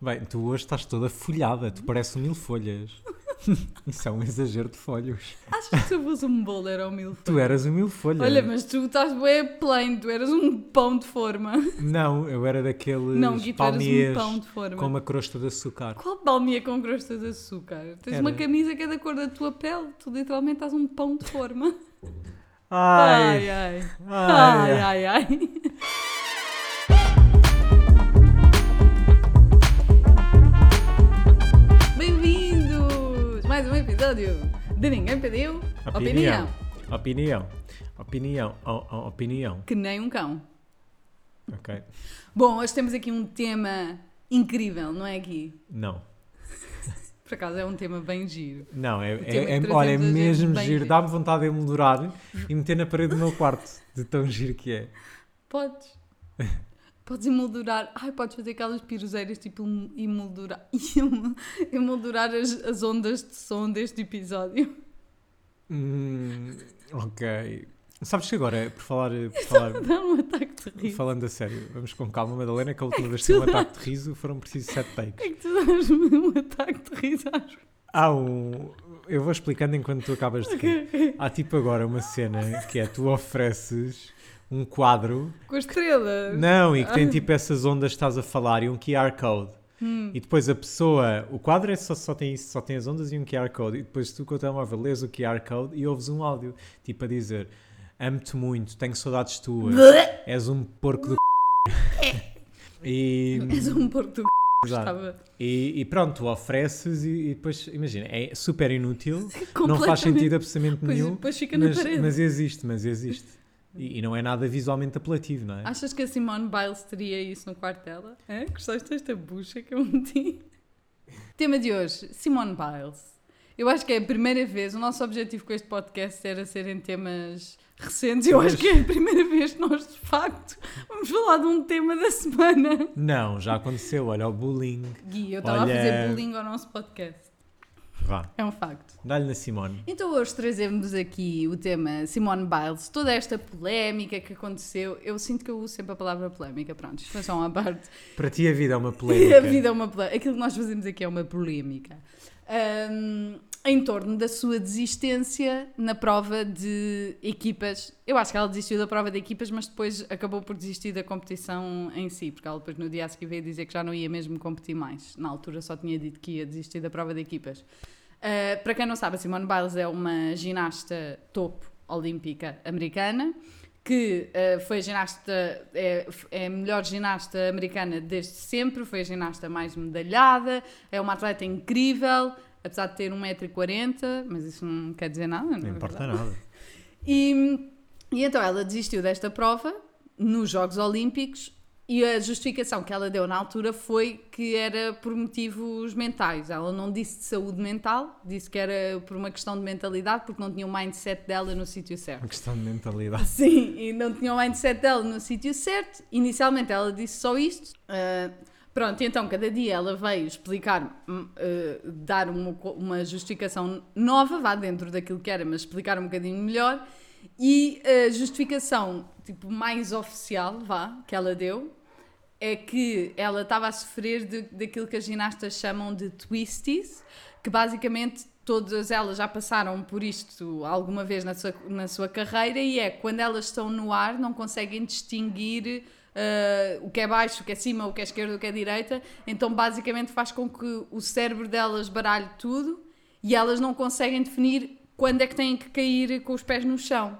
Bem, tu hoje estás toda folhada, tu pareces um mil folhas. Isso é um exagero de folhos. Achas que se eu fosse um bolo era um mil Tu eras um mil folhas. Olha, mas tu estás bem plain, tu eras um pão de forma. Não, eu era daqueles Não, Gui, tu eras um pão de forma. com uma crosta de açúcar. Qual palmia com crosta de açúcar? Tens Era. uma camisa que é da cor da tua pele, tu literalmente estás um pão de forma. Ai, Ai, ai. ai, Ai, ai, ai. Episódio de Ninguém Pediu Opinião. Opinião. Opinião. O- o- opinião. Que nem um cão. Ok. Bom, hoje temos aqui um tema incrível, não é, Gui? Não. Por acaso é um tema bem giro. Não, é, é, é- olha, é é mesmo giro. Dá-me vontade de emoldurar e meter na parede do meu quarto. De tão giro que é. Podes. Podes emoldurar. Ai, podes fazer aquelas piroseiras tipo emoldurar. emoldurar as, as ondas de som deste episódio. Hum, ok. Sabes que agora, por falar, por falar Dá um ataque de riso. falando a sério, vamos com calma, Madalena, que a última É vez que um dá- ataque de riso foram precisos sete takes. É que tu dás-me um ataque de riso às Há um. Eu vou explicando enquanto tu acabas de rir. Há tipo agora uma cena que é tu ofereces um quadro, Com a estrela. não, e que tem tipo essas ondas que estás a falar e um QR Code. Hum. E depois a pessoa, o quadro é só, só, tem isso, só tem as ondas e um QR Code. E depois tu com o telemóvel lês o QR Code e ouves um áudio, tipo a dizer: Amo-te muito, tenho saudades tuas, és um porco do c... E, És um porco do c... Exato. E, e pronto, tu ofereces e, e depois, imagina, é super inútil, não faz sentido absolutamente Pois, nenhum, fica na mas, mas existe, mas existe. E, e não é nada visualmente apelativo, não é? Achas que a Simone Biles teria isso no quarto dela? É? Gostaste desta bucha que eu meti? Tema de hoje, Simone Biles. Eu acho que é a primeira vez, o nosso objetivo com este podcast era serem temas recentes. Eu acho que é a primeira vez que nós, de facto, vamos falar de um tema da semana. Não, já aconteceu, olha o bullying. Gui, eu estava Olha- a fazer bullying ao nosso podcast. Vá, É um facto. dá-lhe na Simone. Então hoje trazemos aqui o tema Simone Biles, toda esta polémica que aconteceu. Eu sinto que eu uso sempre a palavra polémica, pronto, isto foi só uma parte. Para ti a vida é uma polémica. A vida é uma polémica. Aquilo que nós fazemos aqui é uma polémica. Ahm, em torno da sua desistência na prova de equipas. Eu acho que ela desistiu da prova de equipas, mas depois acabou por desistir da competição em si, porque ela depois no dia a seguir veio dizer que já não ia mesmo competir mais. Na altura só tinha dito que ia desistir da prova de equipas. Ah, para quem não sabe, a Simone Biles é uma ginasta topo olímpica americana que ah, foi ginasta, é, é a melhor ginasta americana desde sempre, foi a ginasta mais medalhada, é uma atleta incrível, apesar de ter 1,40m, mas isso não quer dizer nada, não, Não é importa verdade? nada. E, e então ela desistiu desta prova nos Jogos Olímpicos e a justificação que ela deu na altura foi que era por motivos mentais. Ela não disse de saúde mental, disse que era por uma questão de mentalidade, porque não tinha o mindset dela no sítio certo. Uma questão de mentalidade. Sim, e não tinha o mindset dela no sítio certo. Inicialmente ela disse só isto. Ah, pronto, então cada dia ela veio explicar, ah, dar uma, uma justificação nova, vá dentro daquilo que era, mas explicar um bocadinho melhor. E a justificação tipo, mais oficial, vá, que ela deu, é que ela estava a sofrer de, daquilo que as ginastas chamam de twisties, que basicamente todas elas já passaram por isto alguma vez na sua, na sua carreira e é quando elas estão no ar não conseguem distinguir ah, o que é baixo, o que é cima, o que é esquerda, o que é direita, então basicamente faz com que o cérebro delas baralhe tudo e elas não conseguem definir quando é que têm que cair com os pés no chão.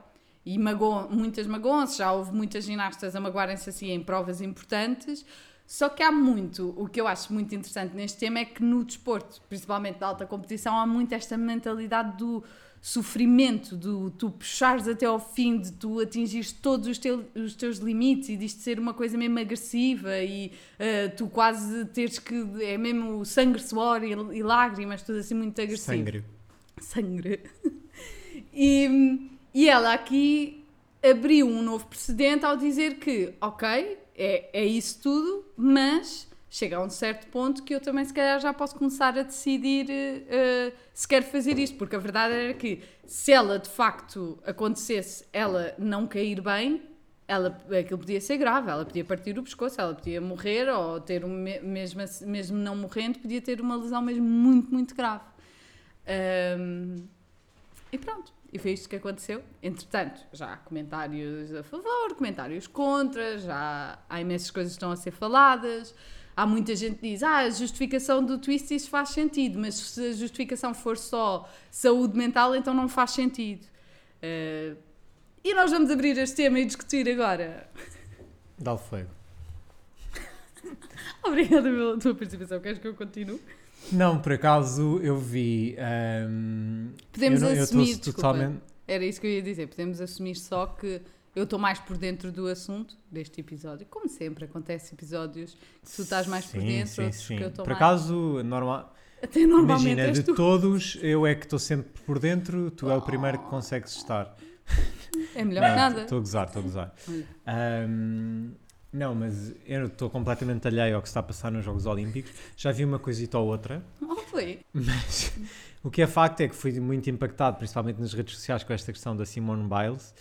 E magoam, muitas magoam-se, já houve muitas ginastas a magoarem-se assim em provas importantes. Só que há muito, o que eu acho muito interessante neste tema é que no desporto, principalmente da alta competição, há muito esta mentalidade do sofrimento, do tu puxares até ao fim, de tu atingires todos os, teu- os teus limites e disto ser uma coisa mesmo agressiva e eh, tu quase teres que. é mesmo sangue, suor e, e lágrimas, tudo assim muito agressivo Sangue. sangue. E, e ela aqui abriu um novo precedente ao dizer que, ok, é, é isso tudo, mas chega a um certo ponto que eu também se calhar já posso começar a decidir eh, se quero fazer isto, porque a verdade era que se ela de facto acontecesse ela não cair bem, ela, aquilo podia ser grave, ela podia partir o pescoço, ela podia morrer ou ter um, me- mesmo, mesmo não morrendo, podia ter uma lesão mesmo muito, muito grave. Ahm, e pronto, e foi isto que aconteceu. Entretanto, já há comentários a favor, comentários contra, já há imensas coisas que estão a ser faladas. Há muita gente que diz, ah, a justificação do twist isso faz sentido, mas se a justificação for só saúde mental, então não faz sentido. Ah, e nós vamos abrir este tema e discutir agora. Dá o fogo. Obrigada pela tua participação. Queres que eu continue? Não, por acaso eu vi. ahm, Podemos eu não- eu assumir, estou desculpa. totalmente. Era isso que eu ia dizer. Podemos assumir só que eu estou mais por dentro do assunto deste episódio. Como sempre, acontece episódios que tu estás mais por Sim, dentro, sim, outros sim. que eu estou Por mais. acaso, normal. Até normalmente Imagina, de tu. todos, eu é que estou sempre por dentro, tu é o primeiro que consegues estar. É melhor que nada. Estou a gozar, estou a gozar. Olha. Não, mas eu estou completamente alheio ao que está a passar nos Jogos Olímpicos. Já vi uma coisita ou outra, Oh, foi. mas o que é facto é que fui muito impactado, principalmente nas redes sociais, com esta questão da Simone Biles.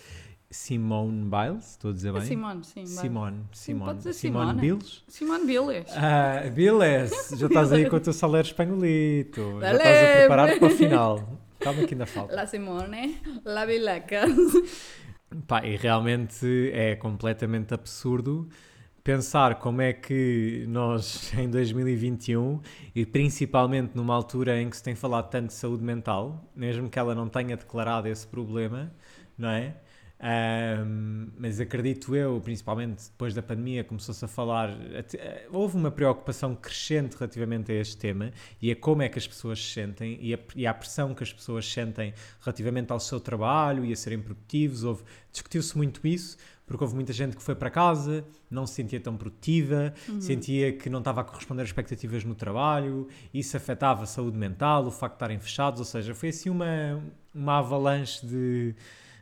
Simone Biles, estou a dizer bem? Simone, sim. Simone, Simone, pode dizer Simone Simone. Biles. Simone Biles. Ah, Biles, já estás aí com o teu salário espanholito, já estás a preparar para o final. Calma que ainda falta. La Simone, la Bileca. Pá, e realmente é completamente absurdo pensar como é que nós, em 2021, e principalmente numa altura em que se tem falado tanto de saúde mental, mesmo que ela não tenha declarado esse problema, não é? Ahm, mas acredito eu, principalmente depois da pandemia, começou-se a falar. eh, Houve uma preocupação crescente relativamente a este tema e a como é que as pessoas se sentem e a, e à pressão que as pessoas sentem relativamente ao seu trabalho e a serem produtivos. Houve, discutiu-se muito isso, porque houve muita gente que foi para casa, não se sentia tão produtiva, sentia que não estava a corresponder às expectativas no trabalho, isso afetava a saúde mental, o facto de estarem fechados, ou seja, foi assim uma, uma avalanche de,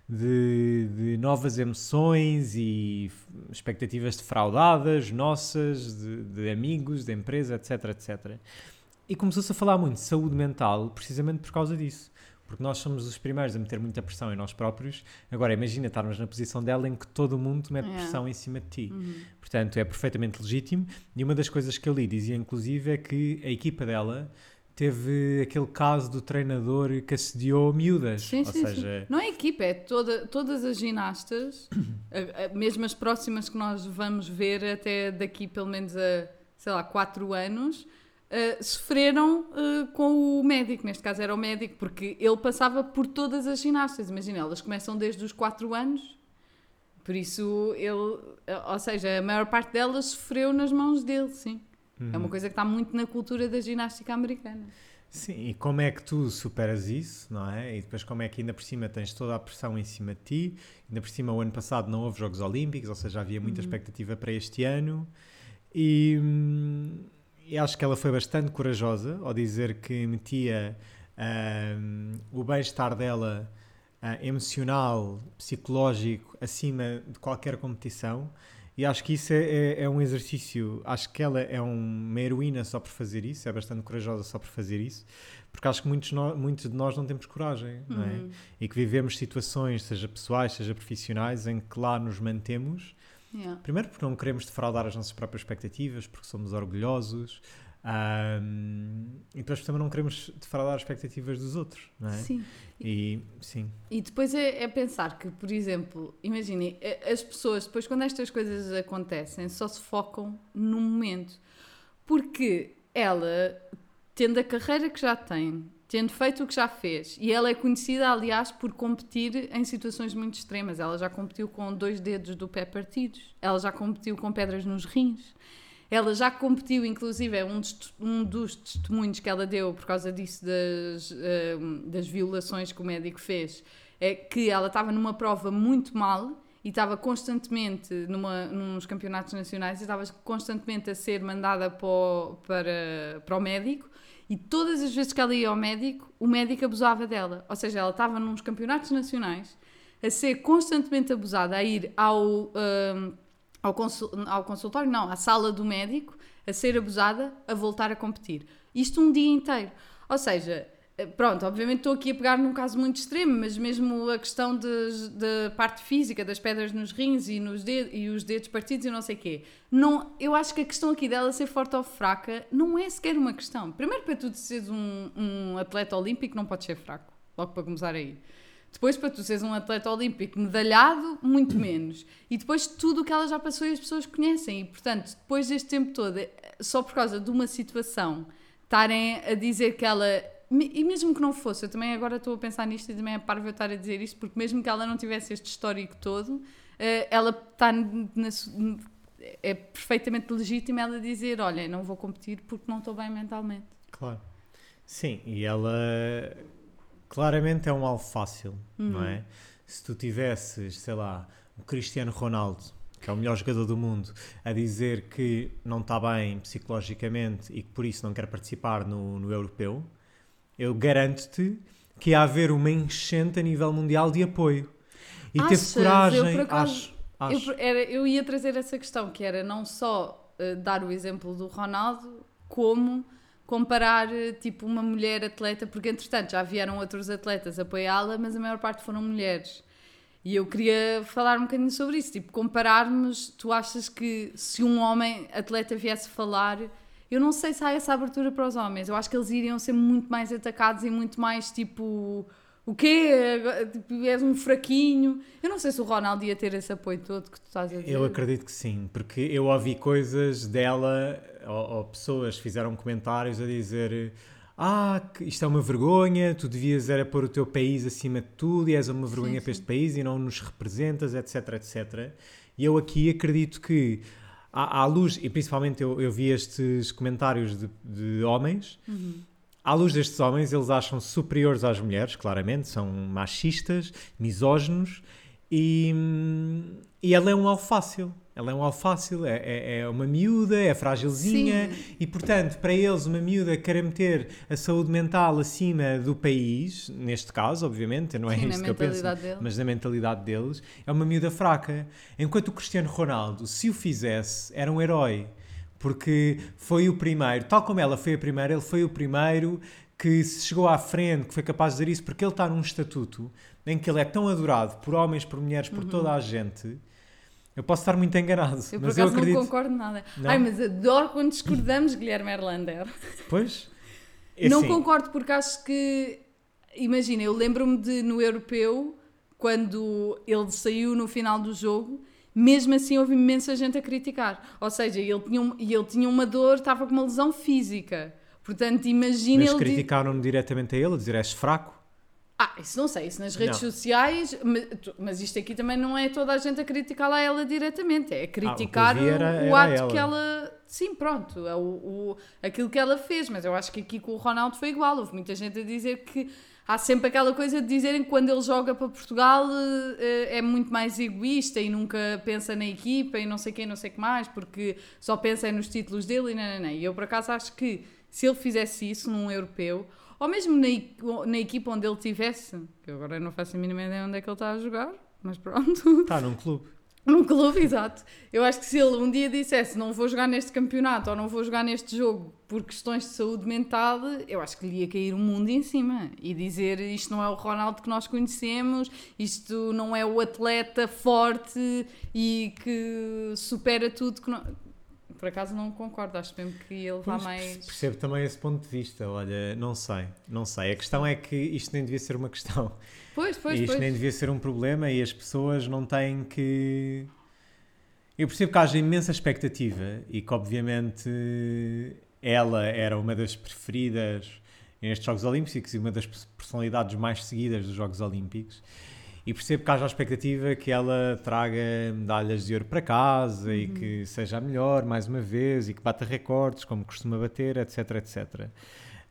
de, de novas emoções e expectativas defraudadas, nossas, de, de amigos, de empresa, etc, etc. E começou-se a falar muito de saúde mental precisamente por causa disso. Porque nós somos os primeiros a meter muita pressão em nós próprios. Agora, imagina estarmos na posição dela em que todo mundo mete Yeah. pressão em cima de ti. Uhum. Portanto, é perfeitamente legítimo. E uma das coisas que eu li dizia, inclusive, é que a equipa dela teve aquele caso do treinador que assediou miúdas. Sim, Ou sim, seja, sim. Não é equipa, é toda, todas as ginastas, mesmo as próximas que nós vamos ver até daqui pelo menos a, sei lá, 4 anos, eh, sofreram eh, com o médico. Neste caso era o médico, porque ele passava por todas as ginastas. Imagina, elas começam desde os 4 anos, por isso ele, eh, ou seja, a maior parte delas sofreu nas mãos dele, sim. É uma coisa que está muito na cultura da ginástica americana. Sim, e como é que tu superas isso, não é? E depois como é que ainda por cima tens toda a pressão em cima de ti, ainda por cima o ano passado não houve Jogos Olímpicos, ou seja, havia muita expectativa para este ano e, hum, e acho que ela foi bastante corajosa ao dizer que metia hum, o bem-estar dela ah, emocional, psicológico, acima de qualquer competição. E acho que isso é, é- é um exercício. Acho que ela é um- uma heroína só por fazer isso, é bastante corajosa só por fazer isso, porque acho que muitos, no- muitos de nós não temos coragem, não é? Uhum. E que vivemos situações, seja pessoais, seja profissionais, em que lá nos mantemos. Yeah. Primeiro, porque não queremos defraudar as nossas próprias expectativas, porque somos orgulhosos. Ahm, e depois também não queremos defraudar as expectativas dos outros, não é? Sim. E sim, E depois é, é pensar que, por exemplo, imaginem, a- as pessoas, depois quando estas coisas acontecem, só se focam no momento. Porque ela, tendo a carreira que já tem, tendo feito o que já fez, e ela é conhecida, aliás, por competir em situações muito extremas. Ela já competiu com dois dedos do pé partidos, ela já competiu com pedras nos rins. Ela já competiu, inclusive, é um dos, um dos testemunhos que ela deu por causa disso, das, eh, das violações que o médico fez, é que ela estava numa prova muito mal e estava constantemente numa, nos campeonatos nacionais e estava constantemente a ser mandada para o, para, para o médico e todas as vezes que ela ia ao médico, o médico abusava dela. Ou seja, ela estava nos campeonatos nacionais a ser constantemente abusada, a ir ao, hum, ao, consul- ao consultório, não, à sala do médico, a ser abusada, a voltar a competir. Isto um dia inteiro. Ou seja, eh, Pronto, obviamente estou aqui a pegar num caso muito extremo, mas mesmo a questão da parte física, das pedras nos rins e, nos dedos, e os dedos partidos e não sei o quê. Não, eu acho que a questão aqui dela ser forte ou fraca não é sequer uma questão. Primeiro, para tu seres um, um atleta olímpico, não podes ser fraco. Logo para começar aí. Depois, para tu seres um atleta olímpico medalhado, muito menos. E depois, tudo o que ela já passou e as pessoas conhecem. E, portanto, depois deste tempo todo, só por causa de uma situação, estarem a dizer que ela. E mesmo que não fosse, eu também agora estou a pensar nisto e também é parvo eu estar a dizer isto, porque mesmo que ela não tivesse este histórico todo, eh, ela está na é perfeitamente legítima ela dizer: Olha, não vou competir porque não estou bem mentalmente. Claro. Sim, e ela claramente é um alvo fácil, não é? Se tu tivesses, sei lá, o Cristiano Ronaldo, que é o melhor jogador do mundo, a dizer que não está bem psicologicamente e que por isso não quer participar no, no europeu, eu garanto-te que ia haver uma enchente a nível mundial de apoio. E teve Achas? coragem, Eu, acaso, acho. acho. Eu, era, eu ia trazer essa questão, que era não só eh, dar o exemplo do Ronaldo, como comparar eh, tipo uma mulher atleta, porque entretanto já vieram outros atletas apoiá-la, mas a maior parte foram mulheres. E eu queria falar um bocadinho sobre isso, tipo, compararmos, tu achas que se um homem atleta viesse falar, eu não sei se há essa abertura para os homens, eu acho que eles iriam ser muito mais atacados e muito mais tipo, o quê? Tipo, és um fraquinho. Eu não sei se o Ronaldo ia ter esse apoio todo que tu estás a dizer. Eu acredito que sim, porque eu ouvi coisas dela, ou, ou pessoas fizeram comentários a dizer ah, isto é uma vergonha, tu devias era pôr o teu país acima de tudo e és uma vergonha Sim, para sim. este país e não nos representas, etc, etc. E eu aqui acredito que à, à luz, e principalmente eu, eu vi estes comentários de, de homens, à luz destes homens, eles acham superiores às mulheres, claramente, são machistas, misóginos e, e ela é um alvo fácil. Ela é um alvo fácil, é, é, é uma miúda, é frágilzinha Sim. e, portanto, para eles, uma miúda querer meter a saúde mental acima do país, neste caso, obviamente, não é Sim, isto que eu penso, dele. mas na mentalidade deles, é uma miúda fraca. Enquanto o Cristiano Ronaldo, se o fizesse, era um herói. Porque foi o primeiro, tal como ela foi a primeira, ele foi o primeiro que se chegou à frente, que foi capaz de dizer isso, porque ele está num estatuto em que ele é tão adorado por homens, por mulheres, por toda a gente. Eu posso estar muito enganado, Uhum. Eu, por mas eu acaso, acredito. não concordo nada. Não? Ai, mas adoro quando discordamos, Guilherme Erlander. Pois? É não assim, concordo porque acho que. Imagina, eu lembro-me de no europeu, quando ele saiu no final do jogo, mesmo assim houve imensa gente a criticar. Ou seja, ele tinha, um- e ele tinha uma dor, estava com uma lesão física. Portanto, imagina Mas ele. criticaram-no diretamente a ele, a dizer és fraco. Ah, isso não sei, isso nas redes Não. sociais, mas, mas isto aqui também não é toda a gente a criticá-la a ela diretamente, é criticar Ah, vi era- o, o era ato que ela. ela. Sim, pronto, é o, o- aquilo que ela fez, mas eu acho que aqui com o Ronaldo foi igual. Houve muita gente a dizer que há sempre aquela coisa de dizerem que quando ele joga para Portugal eh, é muito mais egoísta e nunca pensa na equipa e não sei quem, não sei o que mais, porque só pensa nos títulos dele e não, não, não. E eu por acaso acho que se ele fizesse isso num europeu, ou mesmo na, na equipa onde ele tivesse, que eu agora não faço a mínima ideia onde é que ele está a jogar, mas pronto, Está num clube. num clube, exato. Eu acho que se ele um dia dissesse não vou jogar neste campeonato ou não vou jogar neste jogo por questões de saúde mental, eu acho que lhe ia cair o mundo em cima e dizer isto não é o Ronaldo que nós conhecemos, isto não é o atleta forte e que supera tudo que não... Por acaso não concordo, acho mesmo que ele vá mais... Percebo também esse ponto de vista. Olha, não sei, não sei. A questão é que isto nem devia ser uma questão. Pois, pois, isto pois. nem devia ser um problema e as pessoas não têm que. Eu percebo que haja imensa expectativa e que, obviamente, ela era uma das preferidas nestes Jogos Olímpicos e uma das personalidades mais seguidas dos Jogos Olímpicos. E percebo que haja a expectativa que ela traga medalhas de ouro para casa e que seja a melhor mais uma vez e que bata recordes como costuma bater, etc, etc.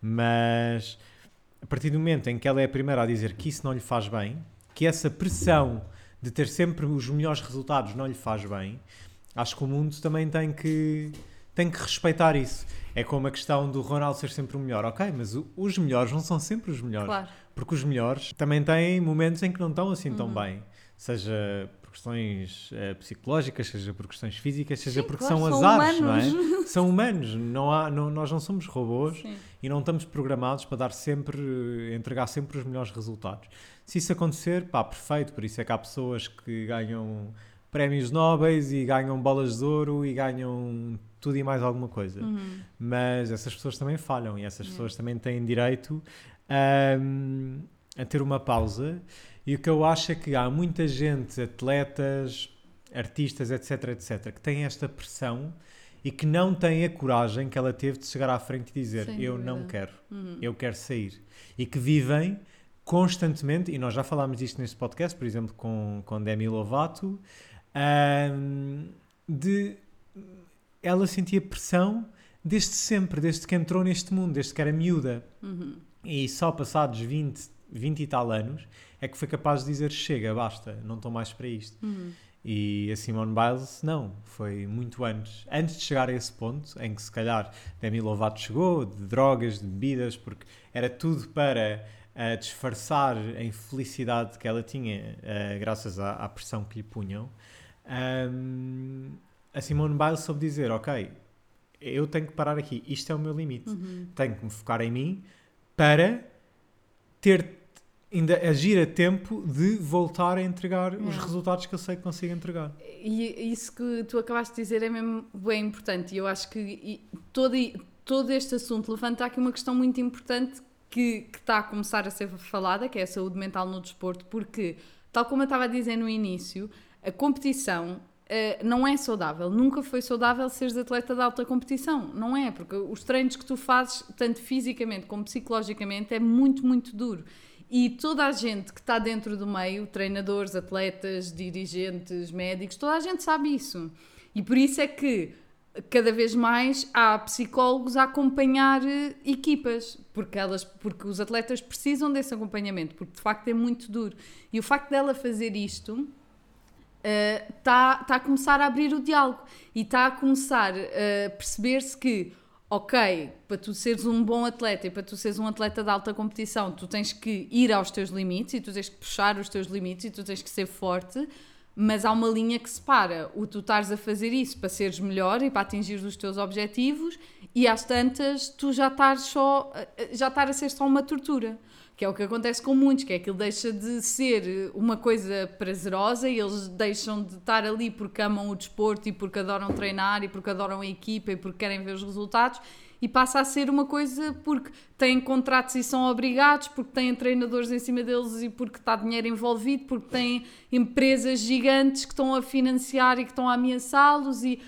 Mas a partir do momento em que ela é a primeira a dizer que isso não lhe faz bem, que essa pressão de ter sempre os melhores resultados não lhe faz bem, acho que o mundo também tem que, tem que respeitar isso. É como a questão do Ronaldo ser sempre o melhor. Ok, mas o- os melhores não são sempre os melhores. Claro. Porque os melhores também têm momentos em que não estão assim tão bem. Seja por questões eh, psicológicas, seja por questões físicas, seja Sim, porque claro, são são azares, humanos. não é? São humanos, não há, não- nós não somos robôs Sim. e não estamos programados para dar sempre, entregar sempre os melhores resultados. Se isso acontecer, pá, perfeito, por isso é que há pessoas que ganham prémios nobres e ganham bolas de ouro e ganham tudo e mais alguma coisa. Uhum. Mas essas pessoas também falham e essas Yeah. pessoas também têm direito ahm, a ter uma pausa. E o que eu acho é que há muita gente, atletas, artistas, etc, etc, que têm esta pressão e que não têm a coragem que ela teve de chegar à frente e dizer Sem eu não dúvida. quero, Uhum. eu quero sair. E que vivem constantemente, e nós já falámos disto neste podcast, por exemplo, com, com Demi Lovato, ahm, de ela sentia pressão desde sempre, desde que entrou neste mundo, desde que era miúda. Uhum. E só passados 20, 20 e tal anos é que foi capaz de dizer chega, basta, não estou mais para isto. Uhum. E a Simone Biles, não, foi muito antes. Antes de chegar a esse ponto, em que se calhar Demi Lovato chegou, de drogas, de bebidas, porque era tudo para ah, disfarçar a infelicidade que ela tinha, ah, graças à, à pressão que lhe punham. Ahm, a Simone Biles soube dizer, ok, eu tenho que parar aqui, isto é o meu limite. Uhum. Tenho que me focar em mim para ter ainda agir a tempo de voltar a entregar os Yeah. resultados que eu sei que consigo entregar. E isso que tu acabaste de dizer é mesmo bem importante. E eu acho que todo, todo este assunto levanta aqui uma questão muito importante que, que está a começar a ser falada, que é a saúde mental no desporto, porque, tal como eu estava a dizer no início, a competição eh, não é saudável. Nunca foi saudável seres atleta de alta competição. Não é, porque os treinos que tu fazes, tanto fisicamente como psicologicamente, é muito, muito duro. E toda a gente que está dentro do meio, treinadores, atletas, dirigentes, médicos, toda a gente sabe isso. E por isso é que cada vez mais há psicólogos a acompanhar eh, equipas, porque, elas, porque os atletas precisam desse acompanhamento, porque de facto é muito duro. E o facto dela fazer isto está tá a começar a abrir o diálogo e está a começar a perceber-se que, ok, para tu seres um bom atleta e para tu seres um atleta de alta competição, tu tens que ir aos teus limites e tu tens que puxar os teus limites e tu tens que ser forte, mas há uma linha que separa o tu estares a fazer isso para seres melhor e para atingir os teus objetivos e às tantas tu já estás só já estar a ser só uma tortura que é o que acontece com muitos, que é que ele deixa de ser uma coisa prazerosa e eles deixam de estar ali porque amam o desporto e porque adoram treinar e porque adoram a equipa e porque querem ver os resultados e passa a ser uma coisa porque têm contratos e são obrigados, porque têm treinadores em cima deles e porque está dinheiro envolvido, porque têm empresas gigantes que estão a financiar e que estão a ameaçá-los e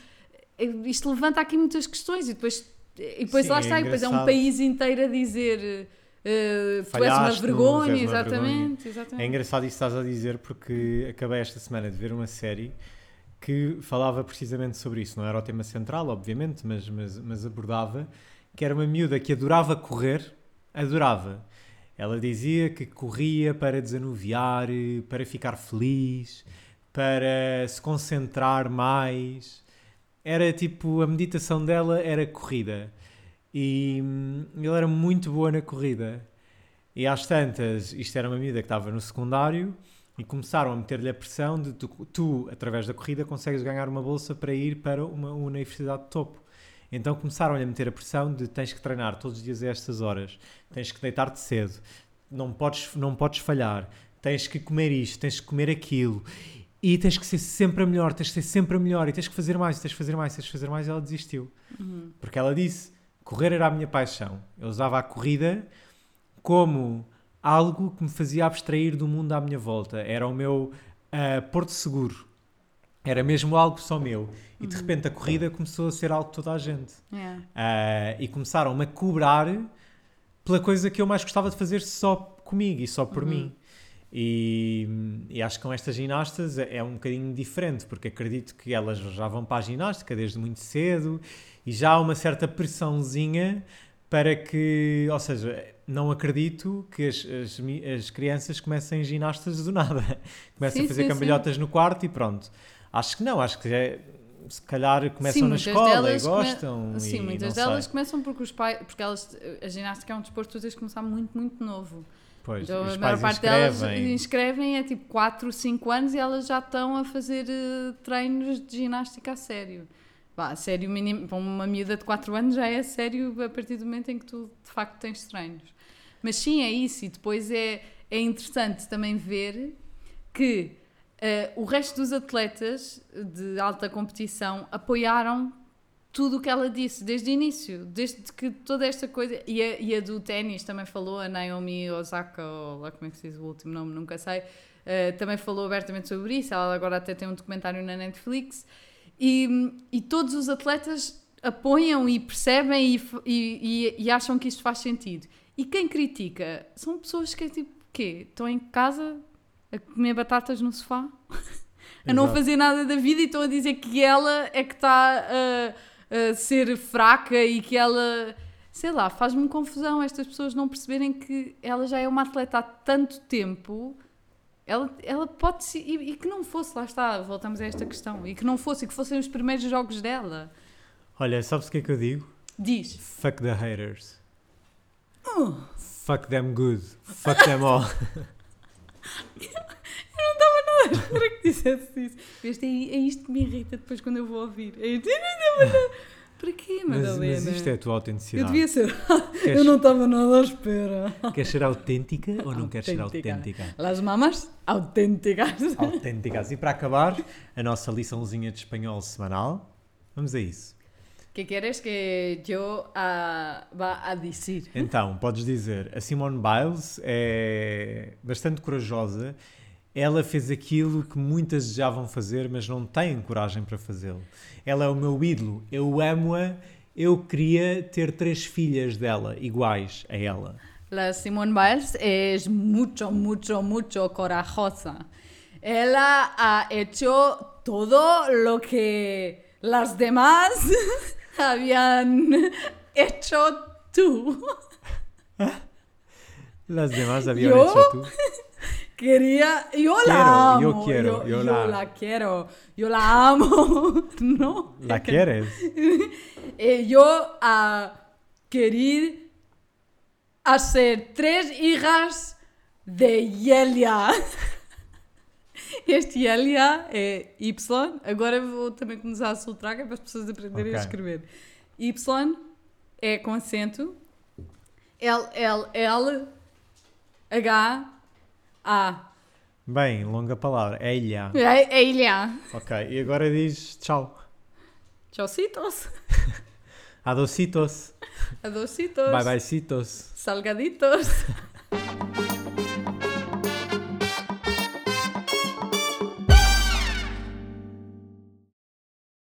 isto levanta aqui muitas questões e depois, e depois Sim, lá é está, e depois é um país inteiro a dizer uh, tu és uma vergonha, és uma exatamente, É exatamente. engraçado isso que estás a dizer porque acabei esta semana de ver uma série que falava precisamente sobre isso. Não era o tema central, obviamente, mas, mas, mas abordava que era uma miúda que adorava correr, adorava. Ela dizia que corria para desanuviar, para ficar feliz, para se concentrar mais. Era tipo, a meditação dela era corrida. E hum, ela era muito boa na corrida. E às tantas, isto era uma miúda que estava no secundário e começaram a meter-lhe a pressão de tu, tu, através da corrida, consegues ganhar uma bolsa para ir para uma universidade de topo. Então começaram-lhe a meter a pressão de tens que treinar todos os dias a estas horas, tens que deitar-te cedo, não podes, não podes falhar, tens que comer isto, tens que comer aquilo e tens que ser sempre a melhor, tens que ser sempre a melhor e tens que fazer mais, tens que fazer mais, tens que fazer mais. E ela desistiu. Uhum. Porque ela disse: correr era a minha paixão. Eu usava a corrida como algo que me fazia abstrair do mundo à minha volta. Era o meu ah, porto seguro. Era mesmo algo só meu. E de repente a corrida começou a ser algo de toda a gente. É. Ah, e começaram-me a cobrar pela coisa que eu mais gostava de fazer só comigo e só por mim. E, e acho que com estas ginastas é é um bocadinho diferente, porque acredito que elas já vão para a ginástica desde muito cedo e já há uma certa pressãozinha para que, ou seja, não acredito que as, as, as crianças comecem ginastas do nada. Começam Sim, a fazer sim, cambalhotas no quarto e pronto. Acho que não, acho que é, se calhar começam Sim, na escola e delas come- gostam. Sim, e muitas delas sei. começam porque os pais, porque elas, a ginástica é um desporto que tu tens que começar muito, muito novo. Pois, Então, a maior parte delas inscrevem. inscrevem é tipo 4, 5 anos e elas já estão a fazer eh, treinos de ginástica a sério. A sério, mínimo, para uma miúda de 4 anos já é sério a partir do momento em que tu de facto tens treinos. Mas sim, é isso. E depois é, é interessante também ver que eh, o resto dos atletas de alta competição apoiaram tudo o que ela disse desde o início, desde que toda esta coisa. E a, e a do ténis também falou, a Naomi Osaka, ou lá como é que se diz o último nome, nunca sei, eh, também falou abertamente sobre isso. Ela agora até tem um documentário na Netflix. E, e todos os atletas apoiam e percebem e, e, e- acham que isto faz sentido. E quem critica são pessoas que é tipo, quê? Estão em casa a comer batatas no sofá? a não fazer nada da vida e estão a dizer que ela é que está a, ser fraca e que ela. Sei lá, faz-me confusão estas pessoas não perceberem que ela já é uma atleta há tanto tempo. Ela, ela pode ser. E, e que não fosse, lá está, voltamos a esta questão. E que não fosse, e que fossem os primeiros jogos dela. Olha, sabes o que é que eu digo? Diz. Fuck the haters. Oh. Fuck them good. Fuck them all. Para que dissesse isso? Este é, é isto que me irrita depois quando eu vou ouvir. É isto, eu Para quê, mas, Madalena? mas isto é a tua Eu autenticidade. devia ser. Queres, Eu não estava nada à espera. queres ser autêntica ou não queres ser Autêntica. autêntica? Las mamas autênticas. Autênticas. E para acabar, a nossa liçãozinha de espanhol semanal. Vamos a isso. Que queres que eu ah, vá a dizer? Então, podes dizer, a Simone Biles é bastante corajosa. Ela fez aquilo que muitas desejavam fazer, mas não têm coragem para fazê-lo. Ela é o meu ídolo. Eu amo-a. Eu queria ter três filhas dela, iguais a ela. La Simone Biles es mucho, mucho, mucho corajosa. Ella ha hecho todo lo que las demás habían hecho tú. Las demás habían ¿Yo? hecho tú. Quería, yo Quiero, la amo. yo quiero, yo la- quiero, yo la amo. no. ¿La quieres? Eh, yo a querer hacer tres hijas de Yelia. Este Yelia é Y. Agora vou também começar a soltar que é para as pessoas aprenderem a Ok. escrever. Y é com acento. L, L, L, H, A. Bem, longa palavra. É ilha. É, é ilha. Ok, e agora diz tchau. Chocitos. Adocitos. Adocitos. Bye bye citos. Salgaditos.